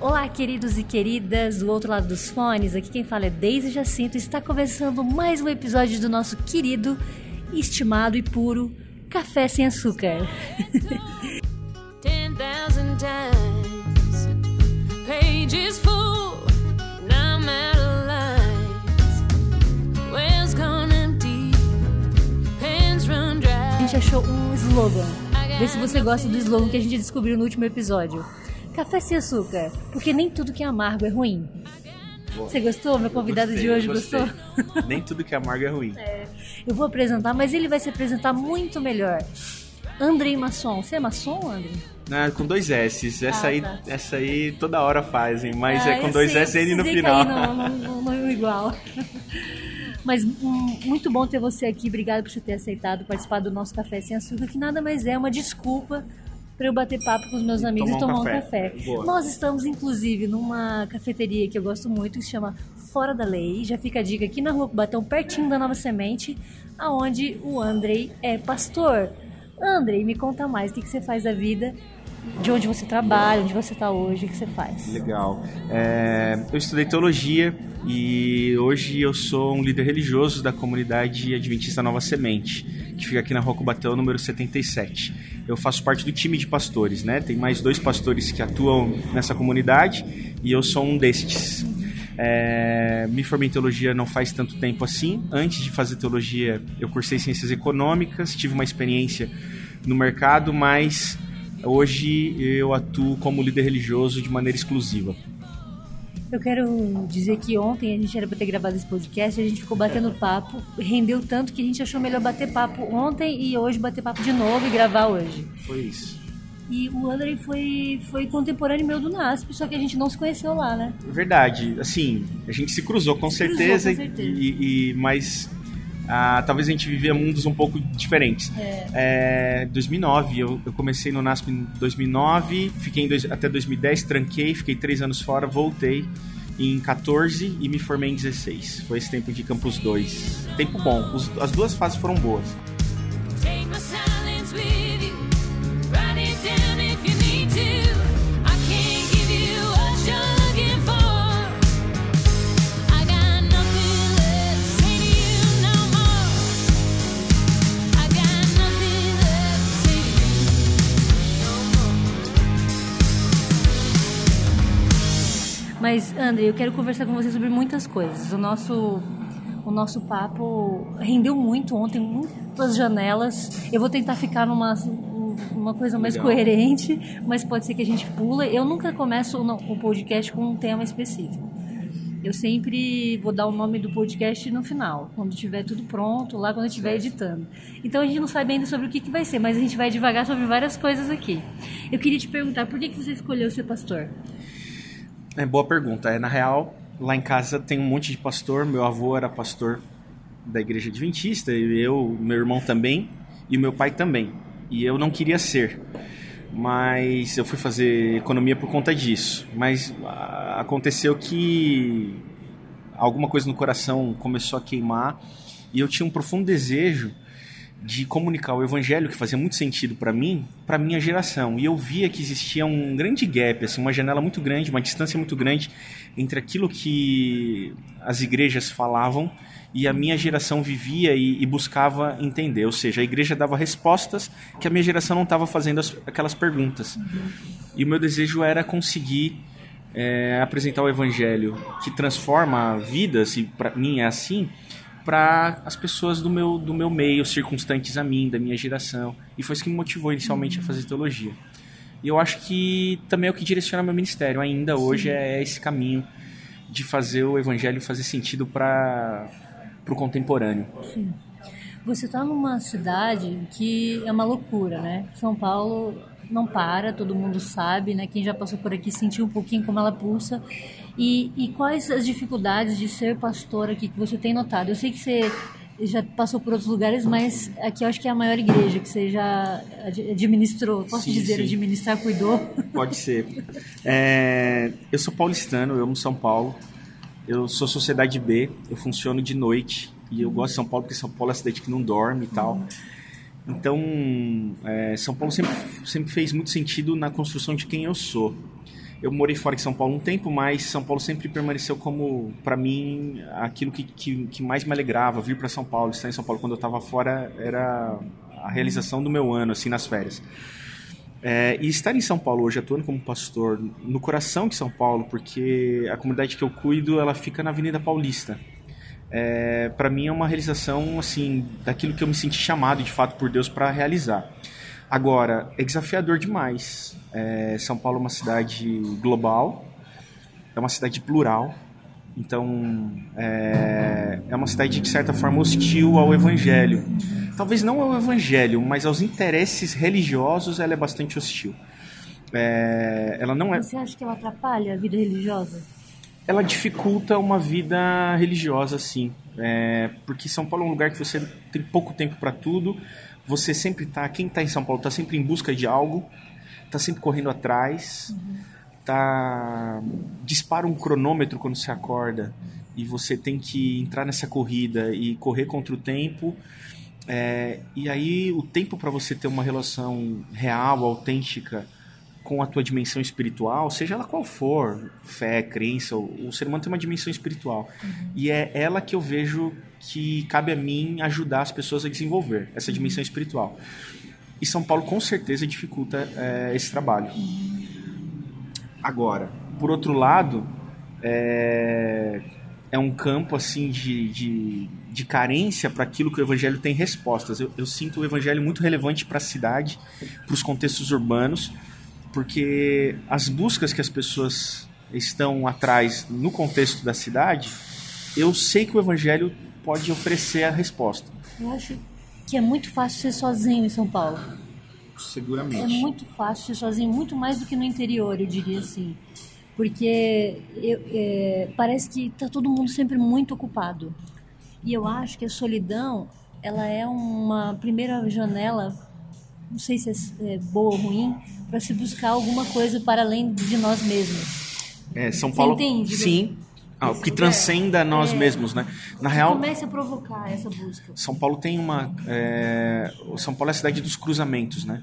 Olá, queridos e queridas do outro lado dos fones. Aqui quem fala é Deise Jacinto. Está começando mais um episódio do nosso querido, estimado e puro Café Sem Açúcar. A gente achou um slogan. Vê se você gosta do slogan que a gente descobriu no último episódio. Café sem açúcar, porque nem tudo que é amargo é ruim. Você gostou? Meu convidado Gostei, de hoje gostou? Nem tudo que é amargo é ruim. Eu vou apresentar, mas ele vai se apresentar muito melhor. Andrei Masson. Você é maçom, Andrei? Não, com dois S. Essa, Ah, aí, tá. essa aí toda hora fazem, mas Ah, é com dois sei, S ele no final. cair no, no, no- no igual. Mas hum, muito bom ter você aqui. Obrigado por você ter aceitado participar do nosso Café Sem Açúcar, que nada mais é uma desculpa para eu bater papo com os meus amigos e um tomar um café. café. Boa. Nós estamos, inclusive, numa cafeteria que eu gosto muito, que se chama Fora da Lei. Já fica a dica aqui na rua Cubatão, pertinho da Nova Semente, aonde o Andrei é pastor. Andrei, me conta mais, o que, que você faz da vida, de onde você trabalha, onde você está hoje, o que você faz? Legal. É, eu estudei teologia e hoje eu sou um líder religioso da comunidade Adventista Nova Semente, que fica aqui na Rua Cubatão, número 77. Eu faço parte do time de pastores, né? Tem mais dois pastores que atuam nessa comunidade e eu sou um destes. É, me formei em teologia não faz tanto tempo assim. Antes de fazer teologia, eu cursei ciências econômicas, tive uma experiência no mercado, mas hoje eu atuo como líder religioso de maneira exclusiva. Eu quero dizer que ontem a gente era para ter gravado esse podcast, a gente ficou batendo papo, rendeu tanto que a gente achou melhor bater papo ontem e hoje bater papo de novo e gravar hoje. Foi isso. E o Andrei foi, foi contemporâneo meu do NASP, só que a gente não se conheceu lá, né? Verdade, assim, a gente se cruzou com Se cruzou, certeza, com certeza. E, e- mas ah, talvez a gente vivia mundos um pouco diferentes. É, 2009, eu, eu comecei no NASP em 2009, fiquei em dois- até 2010, tranquei, fiquei três anos fora, voltei em 14 e me formei em 16. Foi esse tempo de Campus 2. Tempo bom, os- as duas fases foram boas. Mas, Andrei, eu quero conversar com você sobre muitas coisas. O nosso, o nosso papo rendeu muito ontem, muitas janelas. Eu vou tentar ficar numa uma coisa mais Legal. coerente, mas pode ser que a gente pula. Eu nunca começo o, podcast com um tema específico. Eu sempre vou dar o nome do podcast no final, quando tiver tudo pronto, lá quando eu estiver editando. Então a gente não sabe ainda sobre o que, que vai ser, mas a gente vai devagar sobre várias coisas aqui. Eu queria te perguntar, por que, que você escolheu ser pastor? É boa pergunta. É, na real, lá em casa tem um monte de pastor. Meu avô era pastor da igreja adventista, e eu, meu irmão também, e meu pai também. E eu não queria ser. Mas eu fui fazer economia por conta disso. Mas ah, aconteceu que alguma coisa no coração começou a queimar e eu tinha um profundo desejo de comunicar o evangelho que fazia muito sentido para mim, para minha geração. E eu via que existia um grande gap, assim, uma janela muito grande, uma distância muito grande entre aquilo que as igrejas falavam e a minha geração vivia e, e buscava entender. Ou seja, a igreja dava respostas que a minha geração não estava fazendo as- aquelas perguntas. E o meu desejo era conseguir é, apresentar o evangelho que transforma vidas, e para mim é assim, para as pessoas do meu, do meu meio, circunstantes a mim, da minha geração. E foi isso que me motivou inicialmente a fazer teologia. E eu acho que também é o que direciona meu ministério ainda hoje, é esse caminho de fazer o evangelho fazer sentido para o contemporâneo. Você está numa cidade que é uma loucura, né? São Paulo não para, todo mundo sabe, né? Quem já passou por aqui sentiu um pouquinho como ela pulsa. E, e quais as dificuldades de ser pastor aqui que você tem notado? Eu sei que você já passou por outros lugares, mas aqui eu acho que é a maior igreja que você já ad- administrou. Posso Sim, dizer, sim. administrar, cuidou? Pode ser. É, eu sou paulistano, eu amo São Paulo. Eu sou sociedade B, eu funciono de noite. E eu gosto de São Paulo porque São Paulo é a cidade que não dorme e tal. Então, é, São Paulo sempre, sempre fez muito sentido na construção de quem eu sou. Eu morei fora de São Paulo um tempo, mas São Paulo sempre permaneceu como, para mim, aquilo que, que, que mais me alegrava. Vir para São Paulo, estar em São Paulo quando eu estava fora era a realização do meu ano, assim, nas férias. É, e estar em São Paulo hoje, atuando como pastor, no coração de São Paulo, porque a comunidade que eu cuido, ela fica na Avenida Paulista. É, para mim é uma realização, assim, daquilo que eu me senti chamado, de fato, por Deus para realizar. Agora, é desafiador demais. É, São Paulo é uma cidade global, é uma cidade plural, então é, é uma cidade de certa forma hostil ao evangelho. Talvez não ao evangelho, mas aos interesses religiosos ela é bastante hostil. É, ela não é, Você acha que ela atrapalha a vida religiosa? ela dificulta uma vida religiosa, sim. É, porque São Paulo é um lugar que você tem pouco tempo para tudo. Você sempre tá, quem está em São Paulo está sempre em busca de algo, está sempre correndo atrás, tá dispara um cronômetro quando você acorda e você tem que entrar nessa corrida e correr contra o tempo. É, e aí o tempo para você ter uma relação real, autêntica com a tua dimensão espiritual, seja ela qual for, fé, crença, o, o ser humano tem uma dimensão espiritual. E é ela que eu vejo que cabe a mim ajudar as pessoas a desenvolver essa dimensão espiritual. E São Paulo com certeza dificulta é, esse trabalho. Agora, por outro lado, é, é um campo assim de, de, de carência para aquilo que o evangelho tem respostas. Eu, eu sinto o evangelho muito relevante para a cidade, para os contextos urbanos, porque as buscas que as pessoas estão atrás no contexto da cidade, eu sei que o evangelho pode oferecer a resposta. Eu acho que é muito fácil ser sozinho em São Paulo. É Seguramente. muito fácil ser sozinho, muito mais do que no interior, eu diria assim. Porque eu- é, parece que tá todo mundo sempre muito ocupado. E eu acho que a solidão, ela é uma primeira janela, não sei se é, é boa ou ruim, para se buscar alguma coisa para além de nós mesmos. É, São Você Paulo. entende? Sim. Ah, o que transcenda nós É. mesmos, né? Na real, comece a provocar essa busca. São Paulo tem uma. é, São Paulo é a cidade dos cruzamentos, né?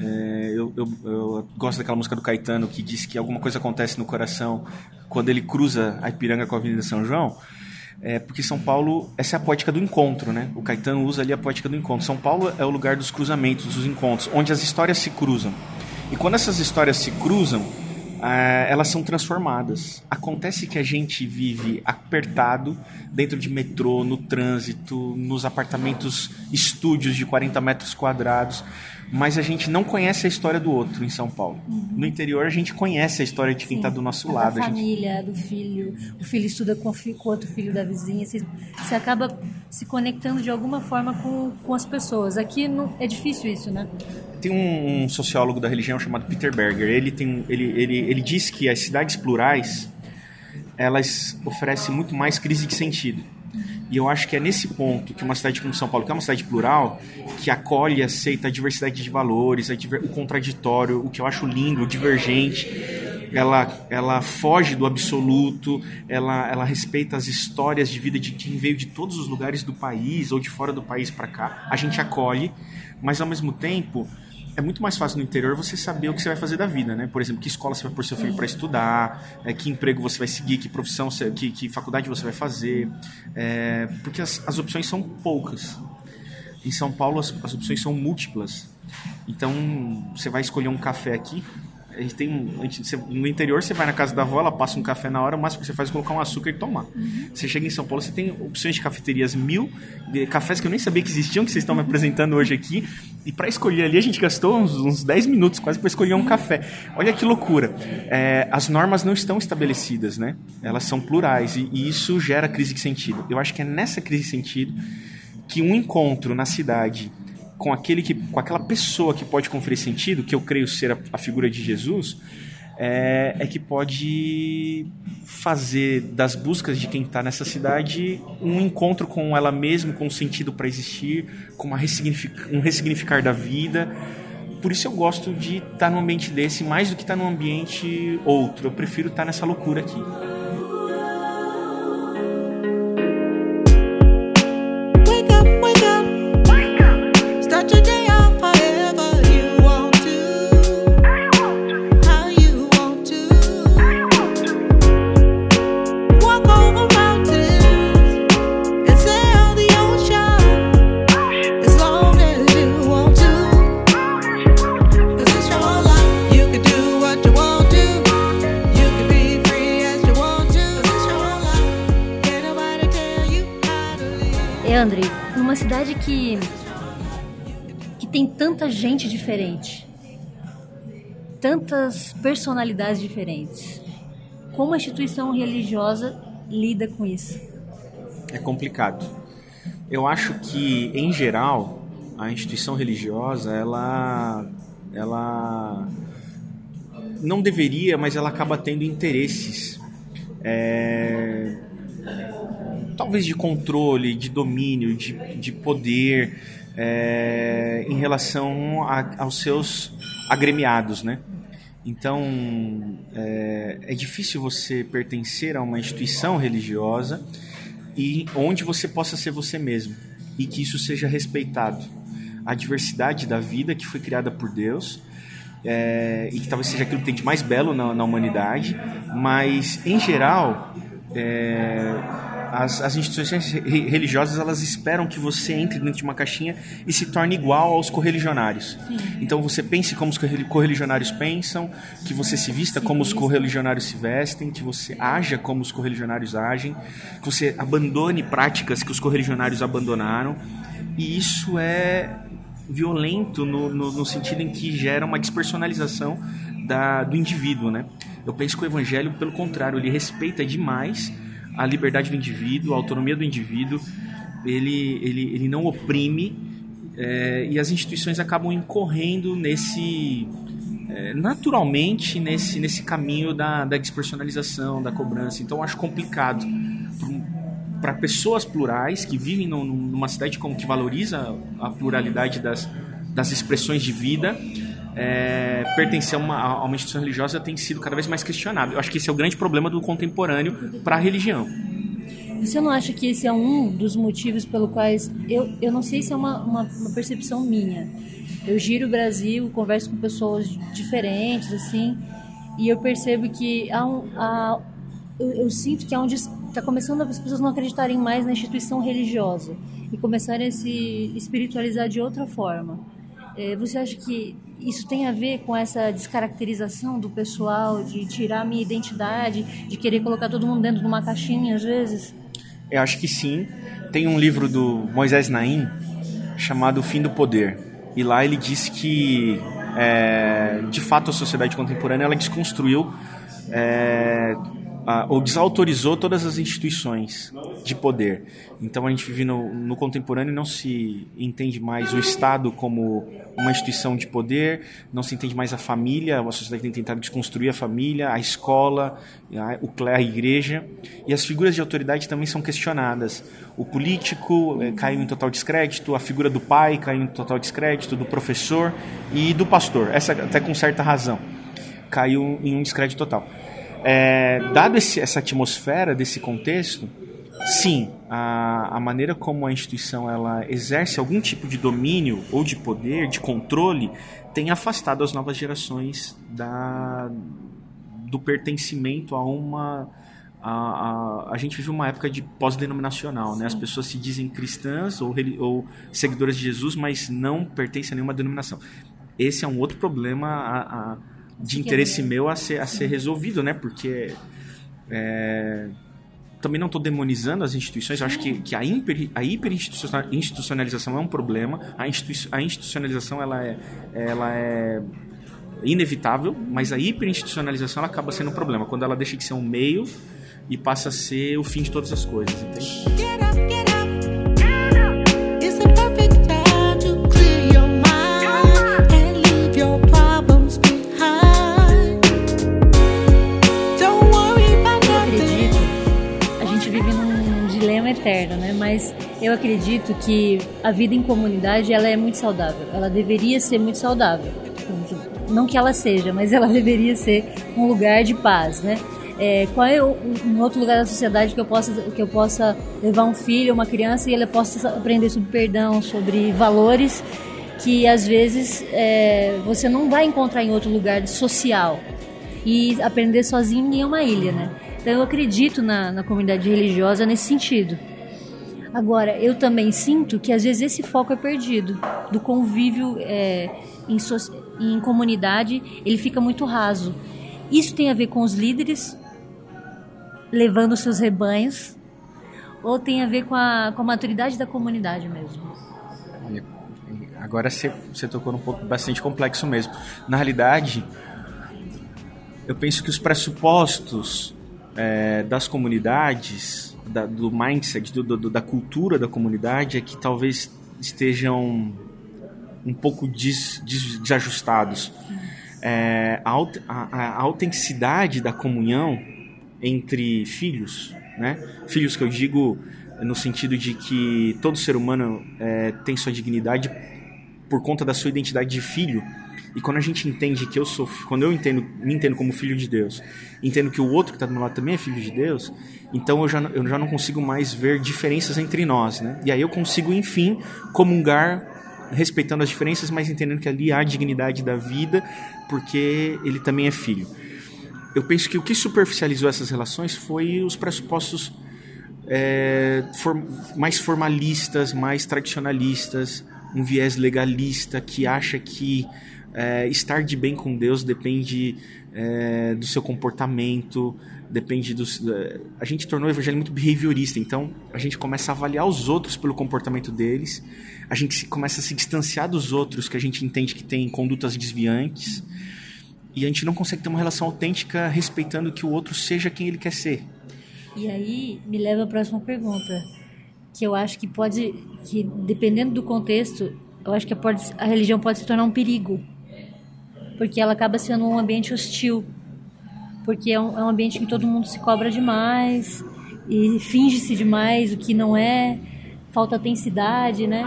É, eu, eu- eu gosto daquela música do Caetano que diz que alguma coisa acontece no coração quando ele cruza a Ipiranga com a Avenida São João. É porque São Paulo, essa é a poética do encontro, né? O Caetano usa ali a poética do encontro. São Paulo é o lugar dos cruzamentos, dos encontros, onde as histórias se cruzam. E quando essas histórias se cruzam, ah, elas são transformadas. Acontece que a gente vive apertado dentro de metrô, no trânsito, nos apartamentos estúdios de 40 metros quadrados, mas a gente não conhece a história do outro em São Paulo. No interior a gente conhece a história de quem está do nosso lado. Da a gente- família, do filho. O filho estuda com, o outro filho da vizinha. Você, você acaba se conectando de alguma forma com, com as pessoas. Aqui não, é difícil isso, né? Tem um, um sociólogo da religião chamado Peter Berger. Ele, tem, ele, ele, ele diz que as cidades plurais elas oferecem muito mais crise de sentido. E eu acho que é nesse ponto que uma cidade como São Paulo, que é uma cidade plural, que acolhe e aceita a diversidade de valores, o contraditório, o que eu acho lindo, o divergente, ela, ela foge do absoluto, ela, ela respeita as histórias de vida de quem veio de todos os lugares do país ou de fora do país para cá. A gente acolhe, mas ao mesmo tempo é muito mais fácil no interior você saber o que você vai fazer da vida, né? Por exemplo, que escola você vai pôr seu filho para estudar, é, que emprego você vai seguir, que profissão, você, que, que faculdade você vai fazer, é, porque as, as opções são poucas. Em São Paulo as, as opções são múltiplas. Então você vai escolher um café aqui. A gente tem um- a gente- você- no interior você vai na casa da avó, ela passa um café na hora, o máximo que você faz é colocar um açúcar e tomar. Você chega em São Paulo, você tem opções de cafeterias mil, de cafés que eu nem sabia que existiam, que vocês estão me apresentando hoje aqui. E para escolher ali a gente gastou uns, uns 10 minutos quase para escolher um café. Olha que loucura. É, as normas não estão estabelecidas, né? Elas são plurais e, e isso gera crise de sentido. Eu acho que é nessa crise de sentido que um encontro na cidade com aquele que com aquela pessoa que pode conferir sentido, que eu creio ser a, a figura de Jesus, é, é que pode fazer das buscas de quem está nessa cidade um encontro com ela mesma, com um sentido para existir, com ressignific- um ressignificar da vida. Por isso eu gosto de estar num ambiente desse mais do que estar num ambiente outro. Eu prefiro estar nessa loucura aqui. Tantas personalidades diferentes? Como a instituição religiosa lida com isso? É complicado. Eu acho que, em geral, a instituição religiosa, ela, ela não deveria, mas ela acaba tendo interesses. é, talvez de controle, de domínio, de, de poder é, em relação a- aos seus agremiados, né? Então é, é difícil você pertencer a uma instituição religiosa e onde você possa ser você mesmo e que isso seja respeitado. A diversidade da vida que foi criada por Deus é, e que talvez seja aquilo que tem de mais belo na, na humanidade, mas em geral é, as, as instituições re- religiosas elas esperam que você entre dentro de uma caixinha e se torne igual aos correligionários. Então você pense como os correli- correligionários pensam, que você se vista como os correligionários se vestem, que você haja como os correligionários agem, que você abandone práticas que os correligionários abandonaram. E isso é violento no, no, no sentido em que gera uma despersonalização da, do indivíduo, né? Eu penso que o evangelho, pelo contrário, ele respeita demais a liberdade do indivíduo, a autonomia do indivíduo, ele, ele, ele não oprime é, e as instituições acabam incorrendo nesse é, naturalmente nesse, nesse caminho da, da despersonalização, da cobrança. Então acho complicado para pessoas plurais que vivem num- numa cidade como que valoriza a pluralidade das, das expressões de vida, é, pertencer a uma, a uma instituição religiosa tem sido cada vez mais questionado. Eu acho que esse é o grande problema do contemporâneo para a religião. Você não acha que esse é um dos motivos pelo quais eu, eu não sei se é uma, uma, uma percepção minha. Eu giro o Brasil, converso com pessoas diferentes assim, e eu percebo que há um, há, eu, eu sinto que há um está começando as pessoas não acreditarem mais na instituição religiosa e começarem a se espiritualizar de outra forma. É, você acha que isso tem a ver com essa descaracterização do pessoal, de tirar a minha identidade, de querer colocar todo mundo dentro de uma caixinha às vezes? Eu acho que sim. Tem um livro do Moisés Naim chamado O Fim do Poder. E lá ele diz que, é, de fato, a sociedade contemporânea ela desconstruiu é, a- ou desautorizou todas as instituições de poder. Então a gente vive no, no contemporâneo não se entende mais o Estado como uma instituição de poder, não se entende mais a família, a sociedade tem tentado desconstruir a família, a escola, a, a igreja, e as figuras de autoridade também são questionadas. O político eh, caiu em total descrédito, a figura do pai caiu em total descrédito, do professor e do pastor, essa até com certa razão, caiu em um descrédito total. É, dado esse, essa atmosfera desse contexto, sim, a, a maneira como a instituição ela exerce algum tipo de domínio ou de poder, de controle, tem afastado as novas gerações da, do pertencimento a uma. A, a, a gente vive uma época de pós-denominacional, né? As pessoas se dizem cristãs ou, ou seguidoras de Jesus, mas não pertencem a nenhuma denominação. Esse é um outro problema a- de interesse meu a ser, a ser resolvido, né? Porque é, também não estou demonizando as instituições, acho que, que a, hiper, a hiperinstitucionalização é um problema, a, institui- a institucionalização ela é, ela é inevitável, mas a hiperinstitucionalização ela acaba sendo um problema, quando ela deixa de ser um meio e passa a ser o fim de todas as coisas, entende? Get up, get up. Eu acredito que a vida em comunidade ela é muito saudável. Ela deveria ser muito saudável. Não que ela seja, mas ela deveria ser um lugar de paz, né? É, qual é um outro lugar da sociedade que eu possa que eu possa levar um filho, uma criança e ele possa aprender sobre perdão, sobre valores que às vezes é, você não vai encontrar em outro lugar social e aprender sozinho em uma ilha, né? Então eu acredito na, na comunidade religiosa nesse sentido. Agora, eu também sinto que às vezes esse foco é perdido, do convívio é, em, so- em comunidade, ele fica muito raso. Isso tem a ver com os líderes levando seus rebanhos, ou tem a ver com a, com a maturidade da comunidade mesmo? Agora você, você tocou num ponto bastante complexo mesmo. Na realidade, eu penso que os pressupostos é, das comunidades, da- do mindset, do- do- da cultura da comunidade, é que talvez estejam um pouco des- des- desajustados. É, a, a- a autenticidade da comunhão entre filhos, né? Filhos que eu digo no sentido de que todo ser humano é, tem sua dignidade por conta da sua identidade de filho. E quando a gente entende que eu sou, quando eu entendo, me entendo como filho de Deus, entendo que o outro que está do meu lado também é filho de Deus, então eu já, eu já não consigo mais ver diferenças entre nós, né? E aí eu consigo, enfim, comungar respeitando as diferenças, mas entendendo que ali há a dignidade da vida, porque ele também é filho. Eu penso que o que superficializou essas relações foi os pressupostos é, for- mais formalistas, mais tradicionalistas, um viés legalista que acha que é, estar de bem com Deus depende é, do seu comportamento, depende dos. é, a gente tornou o evangelho muito behaviorista, então a gente começa a avaliar os outros pelo comportamento deles, a gente começa a se distanciar dos outros que a gente entende que tem condutas desviantes. E a gente não consegue ter uma relação autêntica respeitando que o outro seja quem ele quer ser. E aí me leva à próxima pergunta, que eu acho que pode, que dependendo do contexto, eu acho que pode, a religião pode se tornar um perigo, porque ela acaba sendo um ambiente hostil, porque é um, é um ambiente que todo mundo se cobra demais e finge-se demais o que não é, falta autenticidade, né?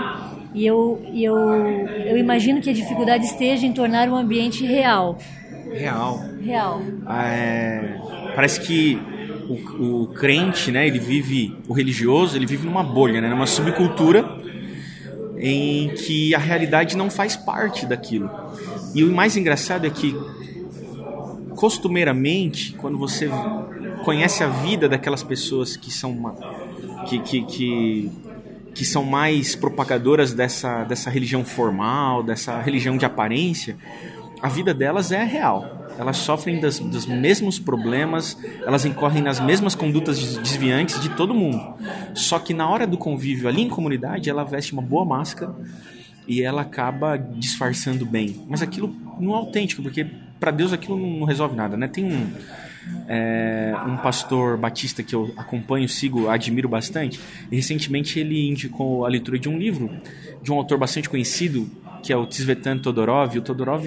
E eu, eu, eu imagino que a dificuldade esteja em tornar um ambiente real, Real. real. É, parece que o, o crente, né, ele vive, o religioso, ele vive numa bolha, né, numa subcultura em que a realidade não faz parte daquilo. E o mais engraçado é que, costumeiramente, quando você conhece a vida daquelas pessoas que são uma, que, que, que, que são mais propagadoras dessa, dessa religião formal, dessa religião de aparência, a vida delas é real. Elas sofrem das, dos mesmos problemas, elas incorrem nas mesmas condutas des- desviantes de todo mundo. Só que na hora do convívio ali em comunidade, ela veste uma boa máscara e ela acaba disfarçando bem. Mas aquilo não é autêntico, porque para Deus aquilo não, resolve nada, né? Tem um, é, um pastor batista que eu acompanho, sigo, admiro bastante. E recentemente ele indicou a leitura de um livro de um autor bastante conhecido, que é o Tzvetan Todorov. O Todorov,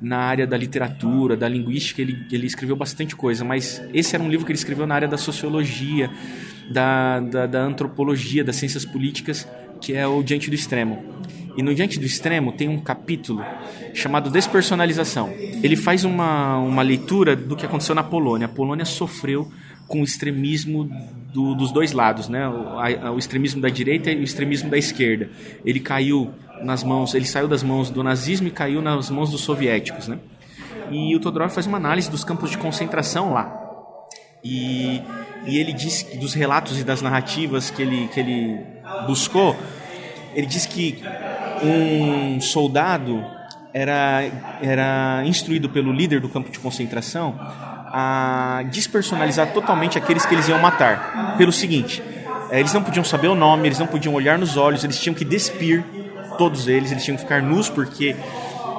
na área da literatura, da linguística, ele, ele escreveu bastante coisa, mas esse era um livro que ele escreveu na área da sociologia, da, da, da antropologia, das ciências políticas, que é o Diante do Extremo. E no Diante do Extremo tem um capítulo chamado Despersonalização. Ele faz uma, uma leitura do que aconteceu na Polônia. A Polônia sofreu com o extremismo do- dos dois lados, né? O, a- o extremismo da direita e o extremismo da esquerda. Ele caiu nas mãos, ele saiu das mãos do nazismo e caiu nas mãos dos soviéticos, né? E o Todorov faz uma análise dos campos de concentração lá. E, e ele diz dos relatos e das narrativas que ele, que ele buscou, ele diz que um soldado era, era instruído pelo líder do campo de concentração a despersonalizar totalmente aqueles que eles iam matar. Pelo seguinte, eh, eles não podiam saber o nome, eles não podiam olhar nos olhos, eles tinham que despir todos eles, eles tinham que ficar nus porque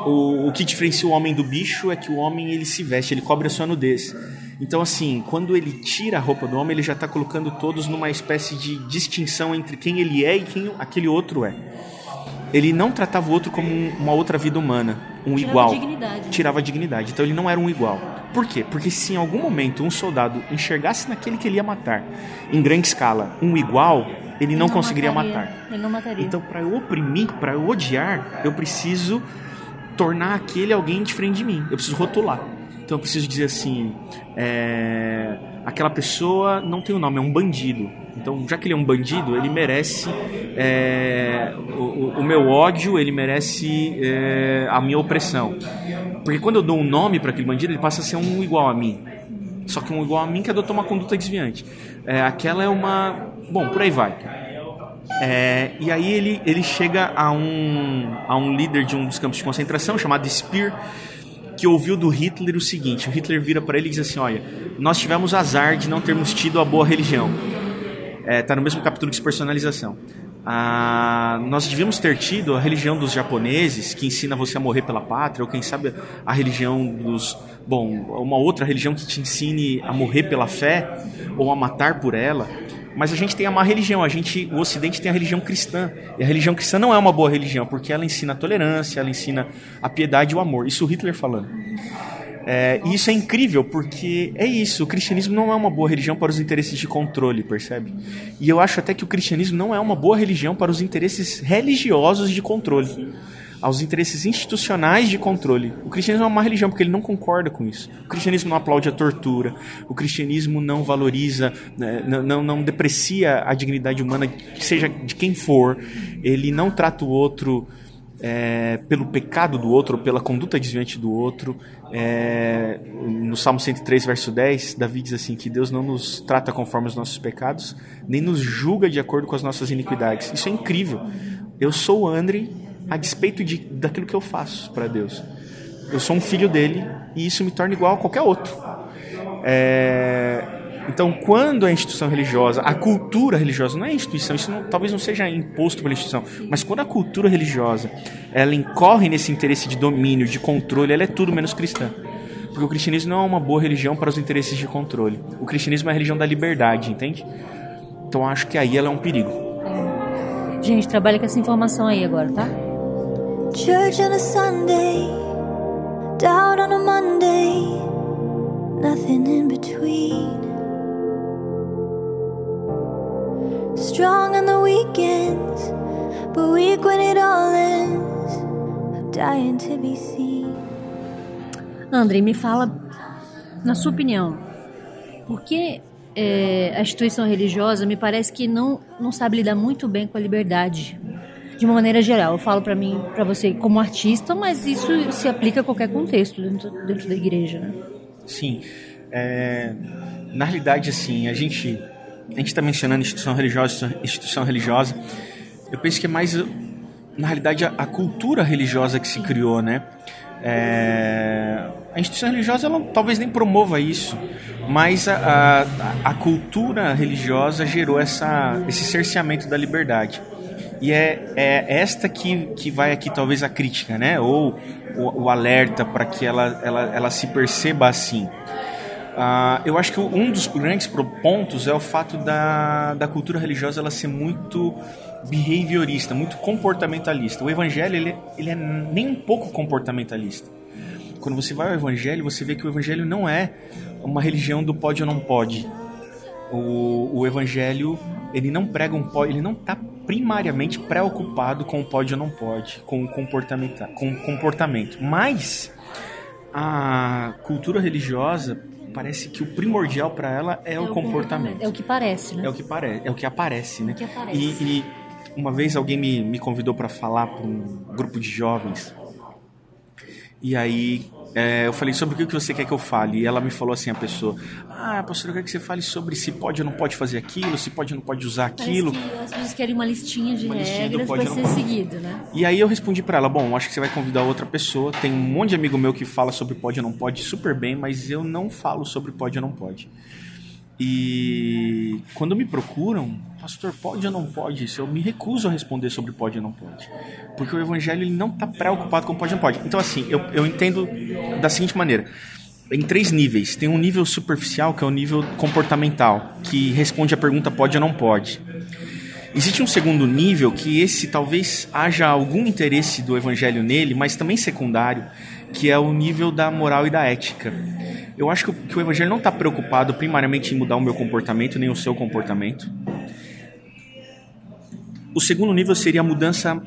o, o que diferencia o homem do bicho é que o homem ele se veste, ele cobre a sua nudez. Então, assim, quando ele tira a roupa do homem, ele já está colocando todos numa espécie de distinção entre quem ele é e quem aquele outro é. Ele não tratava o outro como um- uma outra vida humana, um Tirava igual. dignidade. Tirava a dignidade. Então ele não era um igual. Por quê? Porque se em algum momento um soldado enxergasse naquele que ele ia matar, em grande escala, um igual, ele não, conseguiria mataria. matar. Ele não mataria. Então, para eu oprimir, para eu odiar, eu preciso tornar aquele alguém diferente de mim. Eu preciso rotular. Então, eu preciso dizer assim: é, aquela pessoa não tem o um nome, é um bandido. Então, já que ele é um bandido, ele merece é, o, o- meu ódio, ele merece é, a minha opressão. Porque quando eu dou um nome para aquele bandido, ele passa a ser um igual a mim. Só que um igual a mim que adotou uma conduta desviante. É, aquela é uma. Bom, por aí vai. É, e aí ele, ele chega a um, a um líder de um dos campos de concentração chamado Speer, que ouviu do Hitler o seguinte: o Hitler vira para ele e diz assim: Olha, nós tivemos azar de não termos tido a boa religião. É, tá no mesmo capítulo de despersonalização. Ah, nós devíamos ter tido a religião dos japoneses, que ensina você a morrer pela pátria, ou quem sabe a religião dos. Bom, uma outra religião que te ensine a morrer pela fé, ou a matar por ela. Mas a gente tem a má religião, a gente, o Ocidente tem a religião cristã. E a religião cristã não é uma boa religião, porque ela ensina a tolerância, ela ensina a piedade e o amor. Isso o Hitler falando. É, e isso é incrível porque é isso, o cristianismo não é uma boa religião para os interesses de controle, percebe? E eu acho até que o cristianismo não é uma boa religião para os interesses religiosos de controle, aos interesses institucionais de controle. O cristianismo é uma religião porque ele não concorda com isso. O cristianismo não aplaude a tortura, o cristianismo não valoriza, né, não, não, não deprecia a dignidade humana, seja de quem for, ele não trata o outro é, pelo pecado do outro, ou pela conduta desviante do outro. É, no Salmo 103, verso 10, Davi diz assim: que Deus não nos trata conforme os nossos pecados, nem nos julga de acordo com as nossas iniquidades. Isso é incrível. Eu sou o André a despeito de, daquilo que eu faço para Deus. Eu sou um filho dele e isso me torna igual a qualquer outro. É, então, quando a instituição religiosa, a cultura religiosa, não é instituição, isso não, talvez não seja imposto pela instituição, mas quando a cultura religiosa ela incorre nesse interesse de domínio, de controle, ela é tudo menos cristã. Porque o cristianismo não é uma boa religião para os interesses de controle. O cristianismo é a religião da liberdade, entende? Então, acho que aí ela é um perigo. Gente, trabalha com essa informação aí agora, tá? Church on a Sunday, doubt on a Monday, nothing in between. Strong on the weekends, but weak when it all ends. I'm dying to be seen. André, me fala, na sua opinião, por que é, a instituição religiosa me parece que não, não sabe lidar muito bem com a liberdade? De uma maneira geral, eu falo para mim, para você como artista, mas isso se aplica a qualquer contexto dentro, dentro da igreja, né? Sim. É, na realidade, assim, a gente a gente está mencionando instituição religiosa, instituição religiosa. Eu penso que é mais, na realidade, a, a cultura religiosa que se criou, né? É, a instituição religiosa ela talvez nem promova isso, mas a, a, a cultura religiosa gerou essa, esse cerceamento da liberdade. E é, é esta que, que vai aqui talvez a crítica, né? Ou o, o alerta para que ela, ela, ela se perceba assim. Ah, eu acho que um dos grandes pontos é o fato da, da cultura religiosa ela ser muito behaviorista, muito comportamentalista. O evangelho ele, ele é nem um pouco comportamentalista. Quando você vai ao evangelho, você vê que o evangelho não é uma religião do pode ou não pode. O, o evangelho ele não prega um pode, ele não está primariamente preocupado com o pode ou não pode, com o comportamento, com o comportamento. Mas a cultura religiosa parece que o primordial para ela é, o comportamento. É o que parece, né? É o que parece, é o que aparece, né? que aparece. E, e uma vez alguém me, me convidou para falar para um grupo de jovens. E aí é, eu falei sobre o que você quer que eu fale. E ela me falou assim, a pessoa, ah, pastor, eu quero que você fale sobre se pode ou não pode fazer aquilo, se pode ou não pode usar aquilo. Parece que as pessoas querem uma listinha de Uma regras para ser seguido, né? E aí eu respondi pra ela, bom, acho que você vai convidar outra pessoa. Tem um monte de amigo meu que fala sobre pode ou não pode super bem, mas eu não falo sobre pode ou não pode. E quando me procuram, pastor, pode ou não pode isso? Eu me recuso a responder sobre pode ou não pode. Porque o evangelho ele não está preocupado com pode ou não pode. Então assim, eu, eu entendo da seguinte maneira. Em três níveis. Tem um nível superficial, que é o nível comportamental, que responde a pergunta pode ou não pode. Existe um segundo nível que esse talvez haja algum interesse do evangelho nele, mas também secundário, que é o nível da moral e da ética. Eu acho que o, evangelho não está preocupado primariamente em mudar o meu comportamento, nem o seu comportamento. O segundo nível seria a mudança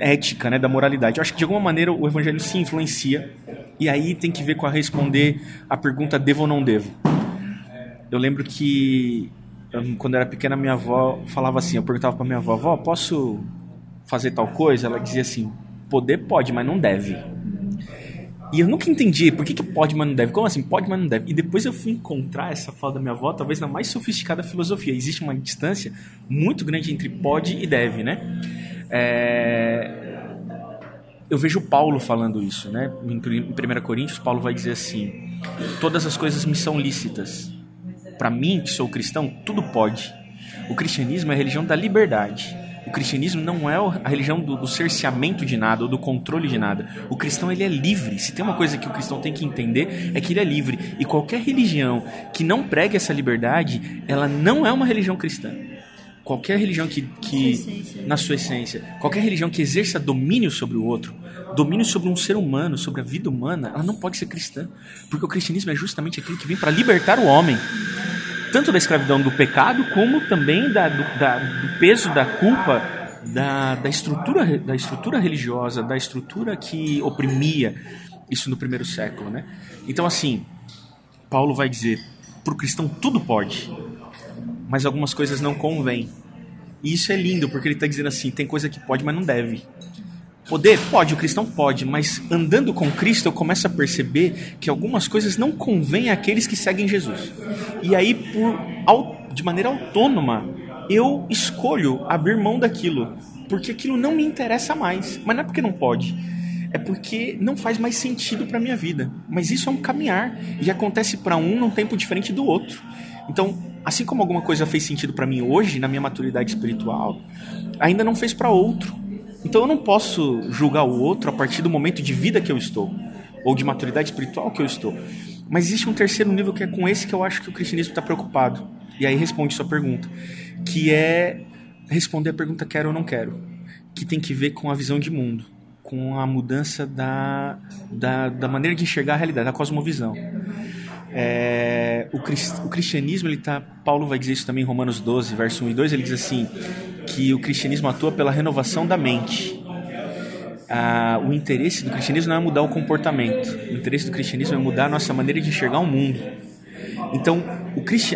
ética, né, da moralidade. Eu acho que de alguma maneira o evangelho se influencia e aí tem que ver com a responder a pergunta devo ou não devo. Eu lembro que quando eu era pequena minha avó falava assim, eu perguntava para minha avó, avó, posso fazer tal coisa? Ela dizia assim, poder pode, mas não deve. E eu nunca entendi por que, que pode, mas não deve. Como assim? Pode, mas não deve. E depois eu fui encontrar essa fala da minha avó, talvez na mais sofisticada filosofia. Existe uma distância muito grande entre pode e deve, né? É... Eu vejo Paulo falando isso, né? Em 1 Coríntios, Paulo vai dizer assim: Todas as coisas me são lícitas. Para mim, que sou cristão, tudo pode. O cristianismo é a religião da liberdade. O cristianismo não é a religião do, do cerceamento de nada ou do controle de nada. O cristão ele é livre. Se tem uma coisa que o cristão tem que entender é que ele é livre. E qualquer religião que não pregue essa liberdade, ela não é uma religião cristã. Qualquer religião que, que Sua essência. na sua essência, qualquer religião que exerça domínio sobre o outro, domínio sobre um ser humano, sobre a vida humana, ela não pode ser cristã, porque o cristianismo é justamente aquilo que vem para libertar o homem, tanto da escravidão do pecado, como também da, do, da- do peso da culpa da, da estrutura da estrutura religiosa, da estrutura que oprimia isso no primeiro século, né? Então assim, Paulo vai dizer, para o cristão tudo pode, mas algumas coisas não convêm. E isso é lindo, porque ele está dizendo assim: tem coisa que pode, mas não deve. Poder? Pode, o cristão pode, mas andando com Cristo eu começo a perceber que algumas coisas não convêm àqueles que seguem Jesus. E aí, por, de maneira autônoma, eu escolho abrir mão daquilo, porque aquilo não me interessa mais. Mas não é porque não pode, é porque não faz mais sentido para minha vida. Mas isso é um caminhar e acontece para um num tempo diferente do outro. Então, assim como alguma coisa fez sentido para mim hoje, na minha maturidade espiritual, ainda não fez para outro. Então eu não posso julgar o outro a partir do momento de vida que eu estou, ou de maturidade espiritual que eu estou. Mas existe um terceiro nível que é com esse que eu acho que o cristianismo está preocupado. E aí responde sua pergunta, que é responder a pergunta quero ou não quero, que tem que ver com a visão de mundo, com a mudança da, da, da maneira de enxergar a realidade, da cosmovisão. É, o, cris- o cristianismo, ele tá, Paulo vai dizer isso também em Romanos 12, verso 1 e 2, ele diz assim, que o cristianismo atua pela renovação da mente. Ah, o interesse do cristianismo não é mudar o comportamento, o interesse do cristianismo é mudar a nossa maneira de enxergar o mundo. Então,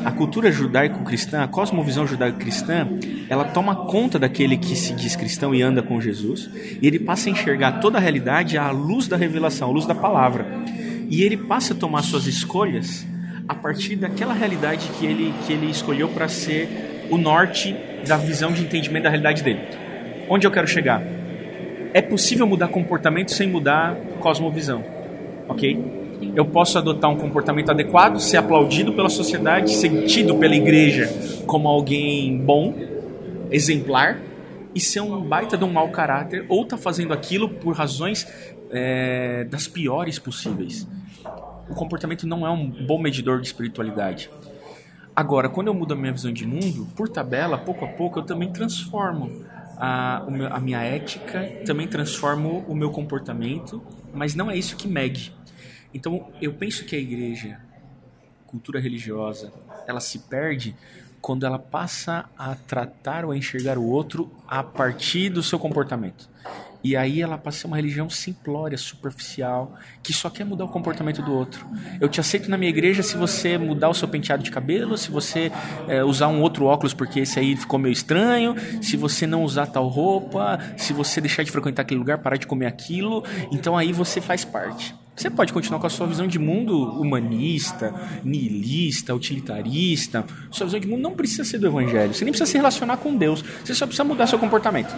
a cultura judaico-cristã, a cosmovisão judaico-cristã, ela toma conta daquele que se diz cristão e anda com Jesus, e ele passa a enxergar toda a realidade à luz da revelação, à luz da palavra. E ele passa a tomar suas escolhas a partir daquela realidade que ele, que ele escolheu para ser o norte da visão de entendimento da realidade dele. Onde eu quero chegar? É possível mudar comportamento sem mudar cosmovisão, ok? Eu posso adotar um comportamento adequado, ser aplaudido pela sociedade, ser tido pela igreja como alguém bom, exemplar, e ser um baita de um mau caráter, ou tá fazendo aquilo por razões é, das piores possíveis. O comportamento não é um bom medidor de espiritualidade. Agora, quando eu mudo a minha visão de mundo, por tabela, pouco a pouco, eu também transformo a, a minha ética, também transformo o meu comportamento, mas não é isso que mede. Então, eu penso que a igreja, cultura religiosa, ela se perde quando ela passa a tratar ou a enxergar o outro a partir do seu comportamento. E aí ela passa a ser uma religião simplória, superficial, que só quer mudar o comportamento do outro. Eu te aceito na minha igreja se você mudar o seu penteado de cabelo, se você eh, usar um outro óculos porque esse aí ficou meio estranho, se você não usar tal roupa, se você deixar de frequentar aquele lugar, parar de comer aquilo, então aí você faz parte. Você pode continuar com a sua visão de mundo humanista, nihilista, utilitarista. Sua visão de mundo não precisa ser do evangelho. Você nem precisa se relacionar com Deus. Você só precisa mudar seu comportamento.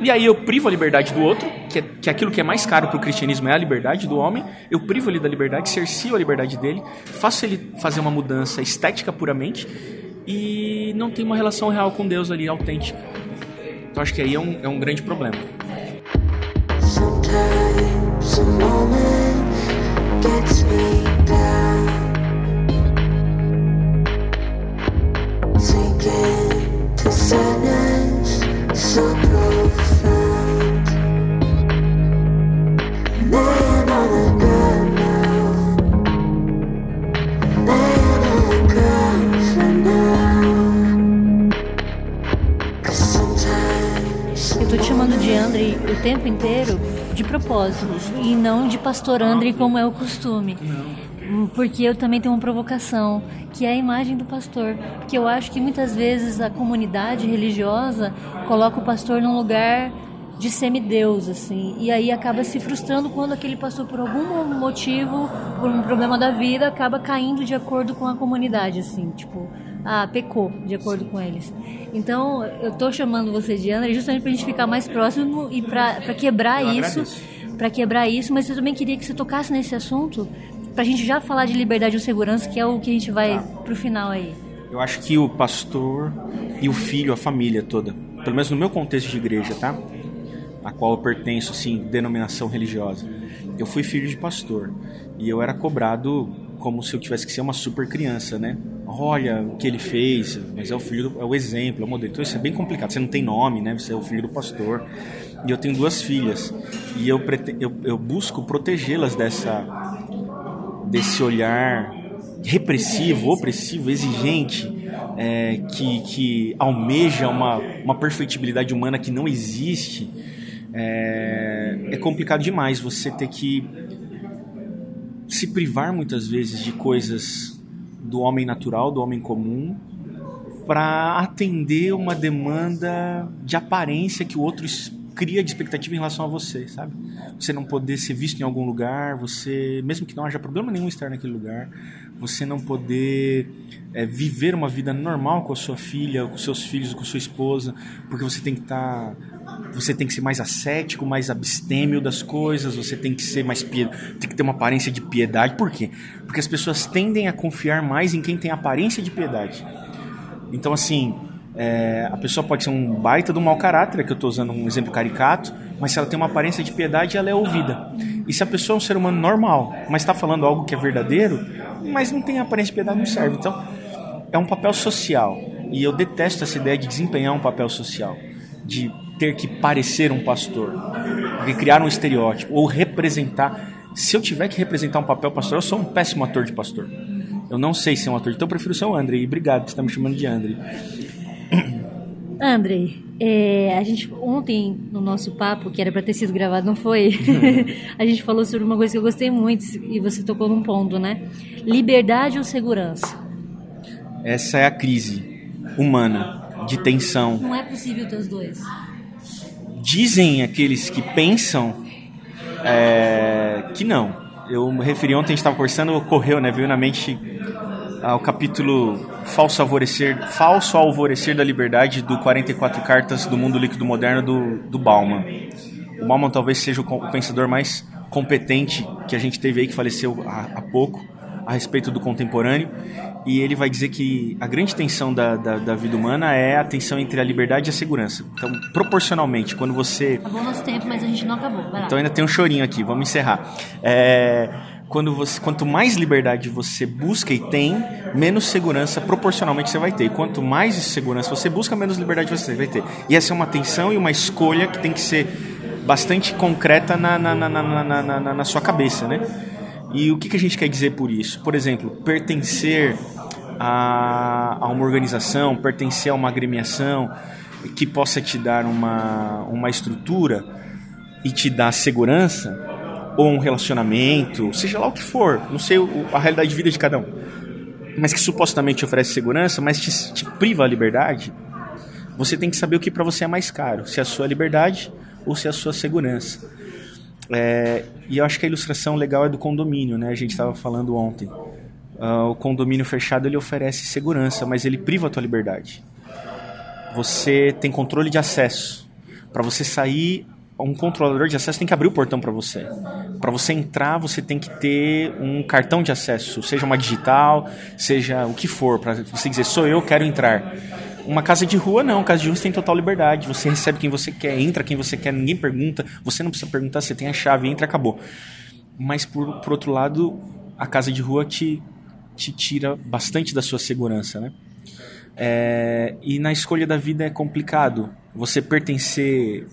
E aí eu privo a liberdade do outro, que é, que é aquilo que é mais caro para o cristianismo é a liberdade do homem. Eu privo ele da liberdade, cercio a liberdade dele, faço ele fazer uma mudança estética puramente e não tem uma relação real com Deus ali, autêntica. Então acho que aí é um, é um grande problema. Sometimes Eu tô te chamando de Andre o tempo inteiro de propósito e não de pastor Andre como é o costume. Porque eu também tenho uma provocação, que é a imagem do pastor. Que eu acho que muitas vezes a comunidade religiosa coloca o pastor num lugar de semideus, assim. E aí acaba se frustrando quando aquele pastor, por algum motivo, por um problema da vida, acaba caindo de acordo com a comunidade, assim. Tipo, ah, pecou, de acordo com eles. Então, eu tô chamando você de André justamente pra gente ficar mais próximo e pra quebrar Eu isso. Pra quebrar isso, mas eu também queria que você tocasse nesse assunto pra gente já falar de liberdade ou segurança, que é o que a gente vai pro final aí. Eu acho que o pastor e o filho, a família toda, pelo menos no meu contexto de igreja, tá? A qual eu pertenço, assim, denominação religiosa. Eu fui filho de pastor e eu era cobrado como se eu tivesse que ser uma super criança, né? Olha o que ele fez, mas é o filho, do, é o exemplo, é o modelo. Então isso é bem complicado. Você não tem nome, né? Você é o filho do pastor. E eu tenho duas filhas e eu, eu, eu busco protegê-las dessa desse olhar repressivo, opressivo, exigente, é, que, que almeja uma, uma perfeitibilidade humana que não existe, é, é complicado demais você ter que se privar muitas vezes de coisas do homem natural, do homem comum, para atender uma demanda de aparência que o outro cria de expectativa em relação a você, sabe? Você não poder ser visto em algum lugar, você, mesmo que não haja problema nenhum estar naquele lugar, você não poder é, viver uma vida normal com a sua filha, com seus filhos, com sua esposa, porque você tem que estar você tem que ser mais ascético, mais abstêmio das coisas, você tem que ser mais tem que ter uma aparência de piedade. Por quê? Porque as pessoas tendem a confiar mais em quem tem aparência de piedade. Então, assim, é, a pessoa pode ser um baita do mau caráter, que eu estou usando um exemplo caricato, mas se ela tem uma aparência de piedade, ela é ouvida. E se a pessoa é um ser humano normal, mas está falando algo que é verdadeiro, mas não tem aparência de piedade, não serve. Então, é um papel social. E eu detesto essa ideia de desempenhar um papel social, de ter que parecer um pastor, de criar um estereótipo, ou representar. Se eu tiver que representar um papel pastoral, eu sou um péssimo ator de pastor. Eu não sei ser um ator, então eu prefiro ser o André. E obrigado por você estar me chamando de André. André, é, a gente ontem no nosso papo, que era para ter sido gravado, não foi? a gente falou sobre uma coisa que eu gostei muito e você tocou num ponto, né? Liberdade ou segurança? Essa é a crise humana de tensão. Não é possível ter os dois. Dizem aqueles que pensam é, que não. Eu me referi ontem, a gente estava conversando, ocorreu, né? Veio na mente ah, o capítulo Falso Alvorecer, Falso Alvorecer da Liberdade do 44 Cartas do Mundo Líquido Moderno do, do Bauman. O Bauman talvez seja o pensador mais competente que a gente teve aí, que faleceu há, há pouco, a respeito do contemporâneo. E ele vai dizer que a grande tensão da, da, da vida humana é a tensão entre a liberdade e a segurança. Então, proporcionalmente, quando você Acabou nosso tempo, mas a gente não acabou. Então ainda tem um chorinho aqui, vamos encerrar. É, quando você, quanto mais liberdade você busca e tem, menos segurança proporcionalmente você vai ter. E quanto mais segurança você busca, menos liberdade você vai ter. E essa é uma tensão e uma escolha que tem que ser bastante concreta na, na, na, na, na, na, na- na sua cabeça, né? E o que, que a gente quer dizer por isso? Por exemplo, pertencer a, a uma organização, pertencer a uma agremiação que possa te dar uma, uma estrutura e te dar segurança, ou um relacionamento, seja lá o que for, não sei a realidade de vida de cada um, mas que supostamente oferece segurança, mas te, te priva a liberdade, você tem que saber o que para você é mais caro, se é a sua liberdade ou se é a sua segurança. É, e eu acho que a ilustração legal é do condomínio, né? A gente estava falando ontem. Ah, o condomínio fechado ele oferece segurança, mas ele priva a tua liberdade. Você tem controle de acesso. Para você sair, um controlador de acesso tem que abrir o portão para você. Para você entrar, você tem que ter um cartão de acesso, seja uma digital, seja o que for, para você dizer sou eu, quero entrar. Uma casa de rua não, casa de rua você tem total liberdade. Você recebe quem você quer, entra quem você quer, ninguém pergunta. Você não precisa perguntar, você tem a chave, entra, acabou. Mas por, por outro lado, a casa de rua te, te tira bastante da sua segurança, né? É, e na escolha da vida é complicado. Você pertencer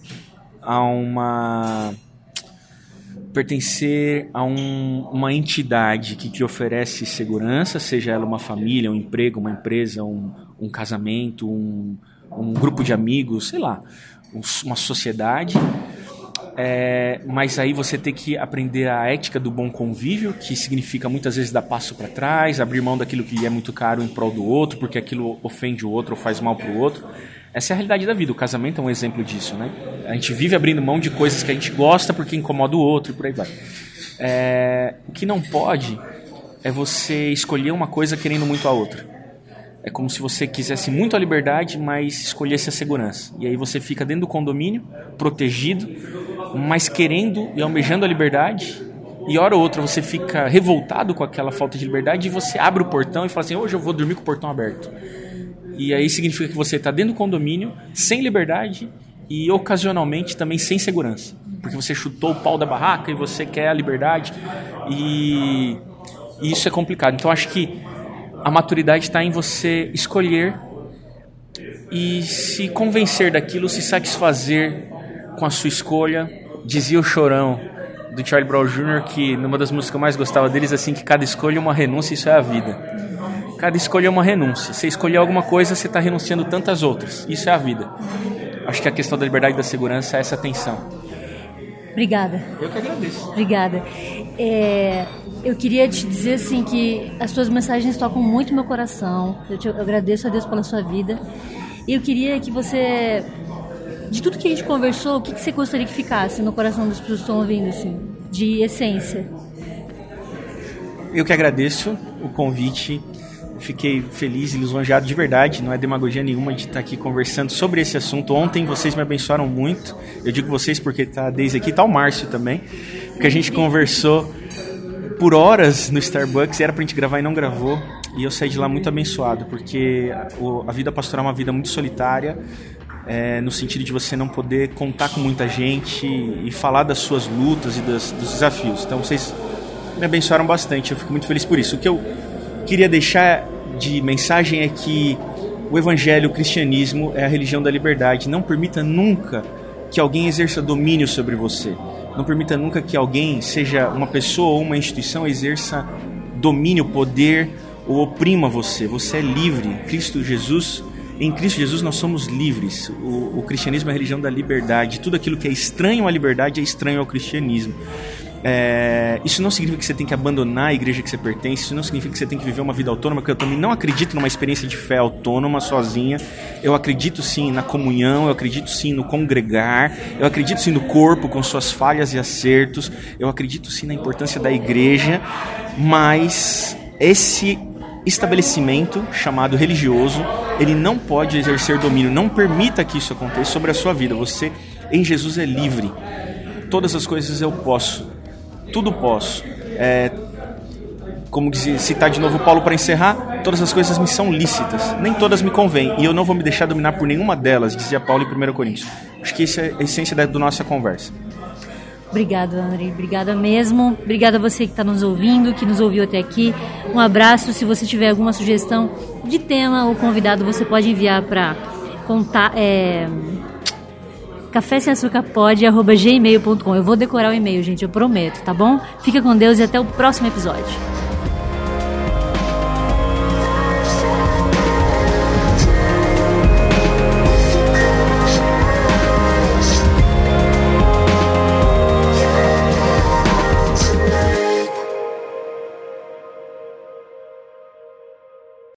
a uma pertencer a um- uma entidade que te oferece segurança, seja ela uma família, um emprego, uma empresa, um, um casamento, um, um grupo de amigos, sei lá, um- uma sociedade. É, mas aí você tem que aprender a ética do bom convívio, que significa muitas vezes dar passo para trás, abrir mão daquilo que é muito caro em prol do outro, porque aquilo ofende o outro ou faz mal para o outro. Essa é a realidade da vida. O casamento é um exemplo disso, né? A gente vive abrindo mão de coisas que a gente gosta porque incomoda o outro e por aí vai. É, o que não pode é você escolher uma coisa querendo muito a outra. É como se você quisesse muito a liberdade, mas escolhesse a segurança. E aí você fica dentro do condomínio, protegido, mas querendo e almejando a liberdade. E hora ou outra você fica revoltado com aquela falta de liberdade e você abre o portão e fala assim: hoje eu vou dormir com o portão aberto. E aí significa que você está dentro do condomínio, sem liberdade e ocasionalmente também sem segurança. Porque você chutou o pau da barraca e você quer a liberdade. E, e isso é complicado. Então acho que a maturidade está em você escolher e se convencer daquilo, se satisfazer com a sua escolha. Dizia o Chorão do Charlie Brown Jr. que numa das músicas que eu mais gostava deles assim que cada escolha é uma renúncia, isso é a vida. Cada escolha é uma renúncia. Você escolher alguma coisa, você está renunciando tantas outras. Isso é a vida. Acho que a questão da liberdade e da segurança é essa tensão. Obrigada. Eu que agradeço. Obrigada. É, eu queria te dizer assim que as suas mensagens tocam muito meu coração. Eu, te, eu agradeço a Deus pela sua vida. E eu queria que você, de tudo que a gente conversou, o que, que você gostaria que ficasse no coração das pessoas que estão ouvindo, assim, de essência? Eu que agradeço o convite. Fiquei feliz e lisonjeado de verdade, não é demagogia nenhuma de estar aqui conversando sobre esse assunto. Ontem vocês me abençoaram muito. Eu digo vocês porque tá desde aqui, tá o Márcio também, porque a gente conversou por horas no Starbucks, era pra gente gravar e não gravou. E eu saí de lá muito abençoado, porque a vida pastoral é uma vida muito solitária, é, no sentido de você não poder contar com muita gente e falar das suas lutas e das- dos desafios. Então vocês me abençoaram bastante, eu fico muito feliz por isso. O que eu queria deixar de mensagem é que o evangelho, o cristianismo é a religião da liberdade. Não permita nunca que alguém exerça domínio sobre você. Não permita nunca que alguém, seja uma pessoa ou uma instituição, exerça domínio, poder ou oprima você. Você é livre. Cristo Jesus, em Cristo Jesus nós somos livres. O, o cristianismo é a religião da liberdade. Tudo aquilo que é estranho à liberdade é estranho ao cristianismo. É, isso não significa que você tem que abandonar a igreja que você pertence, isso não significa que você tem que viver uma vida autônoma, porque eu também não acredito numa experiência de fé autônoma, sozinha. Eu acredito sim na comunhão, eu acredito sim no congregar, eu acredito sim no corpo com suas falhas e acertos, eu acredito sim na importância da igreja, mas esse estabelecimento chamado religioso, ele não pode exercer domínio, não permita que isso aconteça sobre a sua vida. Você em Jesus é livre. Todas as coisas eu posso tudo posso. É, como citar de novo Paulo para encerrar, todas as coisas me são lícitas, nem todas me convêm, e eu não vou me deixar dominar por nenhuma delas, dizia Paulo em 1 Coríntios. Acho que essa é a essência da do nossa conversa. Obrigado, André. Obrigada mesmo. Obrigada a você que está nos ouvindo, que nos ouviu até aqui. Um abraço. Se você tiver alguma sugestão de tema ou convidado, você pode enviar para contar. É, café sem açúcar gmail.com. Eu vou decorar o e-mail, gente, eu prometo, tá bom? Fica com Deus e até o próximo episódio.